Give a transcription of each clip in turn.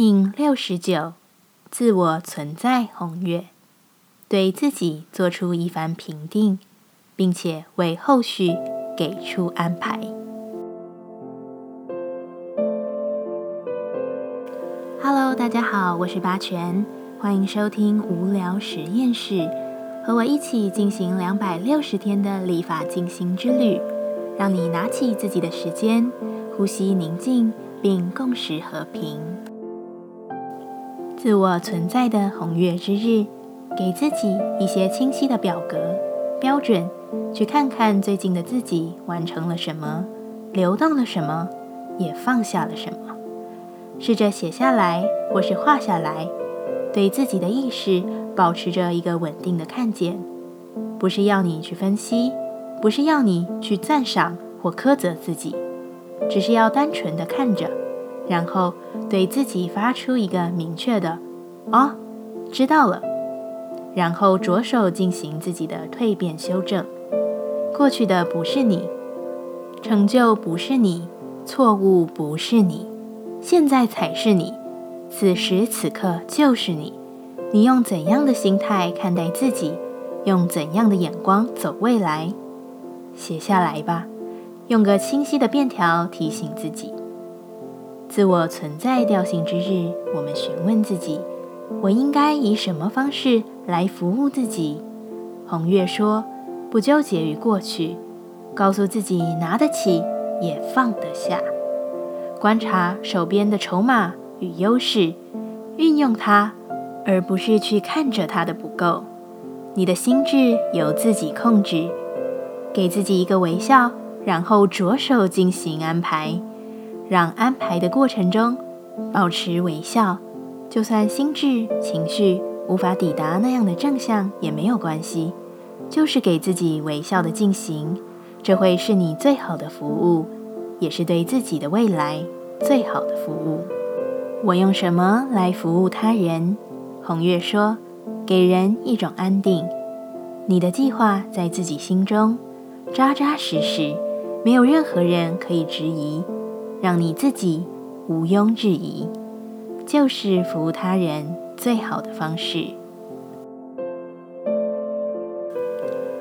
品六十九，自我存在红月，对自己做出一番评定，并且为后续给出安排。Hello，大家好，我是八全，欢迎收听无聊实验室，和我一起进行两百六十天的立法进行之旅，让你拿起自己的时间，呼吸宁静，并共识和平。自我存在的红月之日，给自己一些清晰的表格标准，去看看最近的自己完成了什么，流动了什么，也放下了什么。试着写下来，或是画下来，对自己的意识保持着一个稳定的看见，不是要你去分析，不是要你去赞赏或苛责自己，只是要单纯的看着。然后对自己发出一个明确的“哦，知道了”，然后着手进行自己的蜕变修正。过去的不是你，成就不是你，错误不是你，现在才是你，此时此刻就是你。你用怎样的心态看待自己？用怎样的眼光走未来？写下来吧，用个清晰的便条提醒自己。自我存在调性之日，我们询问自己：我应该以什么方式来服务自己？红月说：不纠结于过去，告诉自己拿得起也放得下。观察手边的筹码与优势，运用它，而不是去看着它的不够。你的心智由自己控制，给自己一个微笑，然后着手进行安排。让安排的过程中保持微笑，就算心智情绪无法抵达那样的正向也没有关系，就是给自己微笑的进行，这会是你最好的服务，也是对自己的未来最好的服务。我用什么来服务他人？红月说：“给人一种安定。你的计划在自己心中扎扎实实，没有任何人可以质疑。”让你自己毋庸置疑，就是服务他人最好的方式。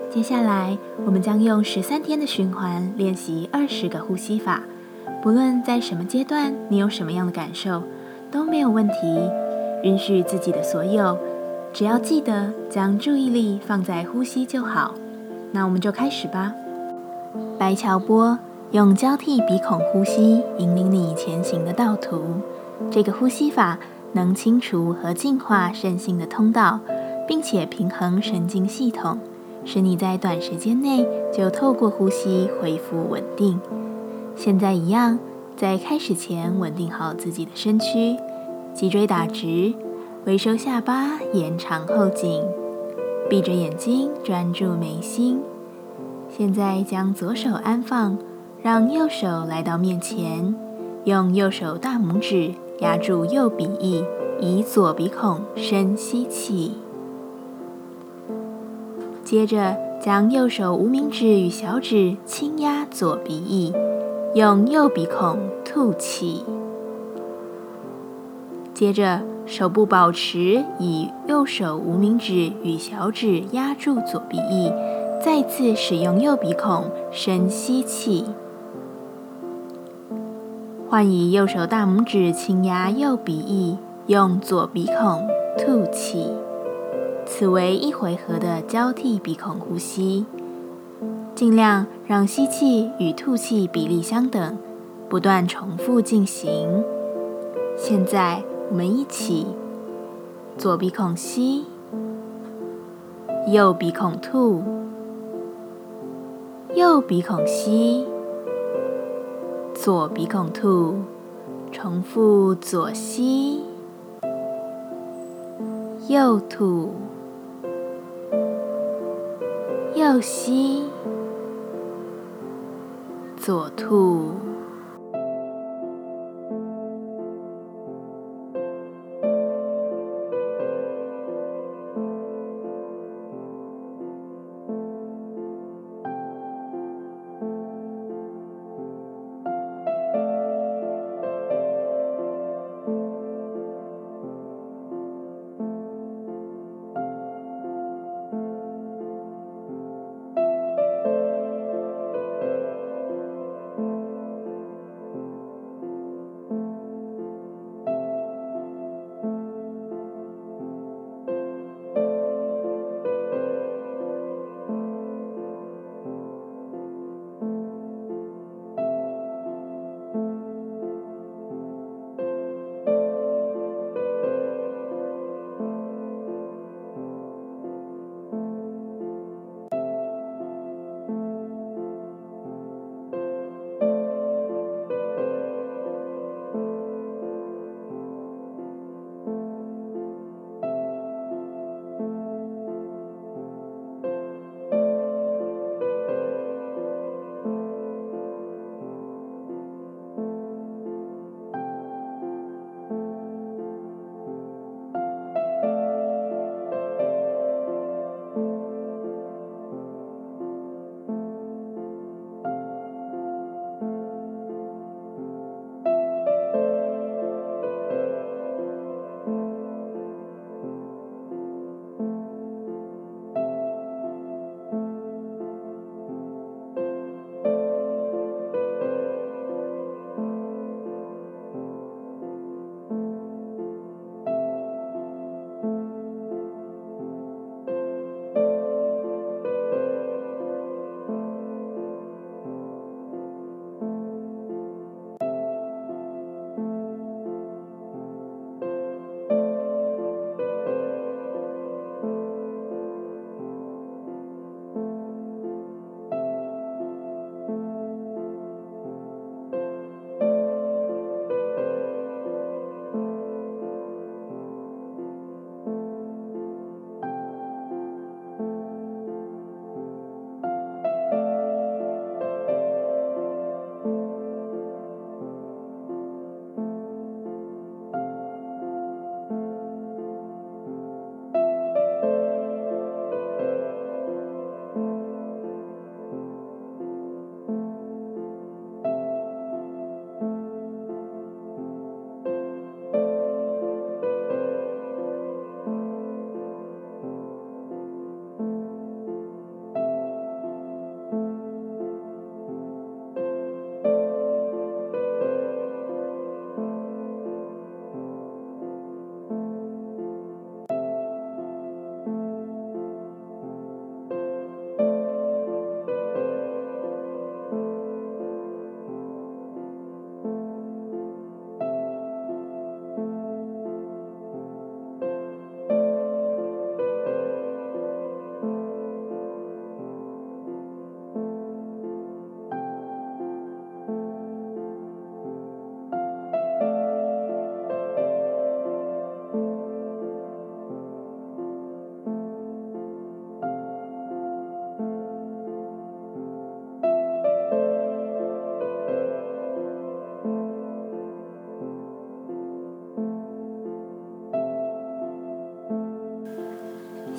接下来，我们将用十三天的循环练习二十个呼吸法。不论在什么阶段，你有什么样的感受，都没有问题。允许自己的所有，只要记得将注意力放在呼吸就好。那我们就开始吧。白桥波。用交替鼻孔呼吸引领你前行的道途。这个呼吸法能清除和净化肾性的通道，并且平衡神经系统，使你在短时间内就透过呼吸恢复稳定。现在一样，在开始前稳定好自己的身躯，脊椎打直，微收下巴，延长后颈，闭着眼睛专注眉心。现在将左手安放。让右手来到面前，用右手大拇指压住右鼻翼，以左鼻孔深吸气。接着将右手无名指与小指轻压左鼻翼，用右鼻孔吐气。接着手部保持以右手无名指与小指压住左鼻翼，再次使用右鼻孔深吸气。换以右手大拇指轻压右鼻翼，用左鼻孔吐气。此为一回合的交替鼻孔呼吸，尽量让吸气与吐气比例相等，不断重复进行。现在我们一起，左鼻孔吸，右鼻孔吐，右鼻孔吸。左鼻孔吐，重复左吸，右吐，右吸，左吐。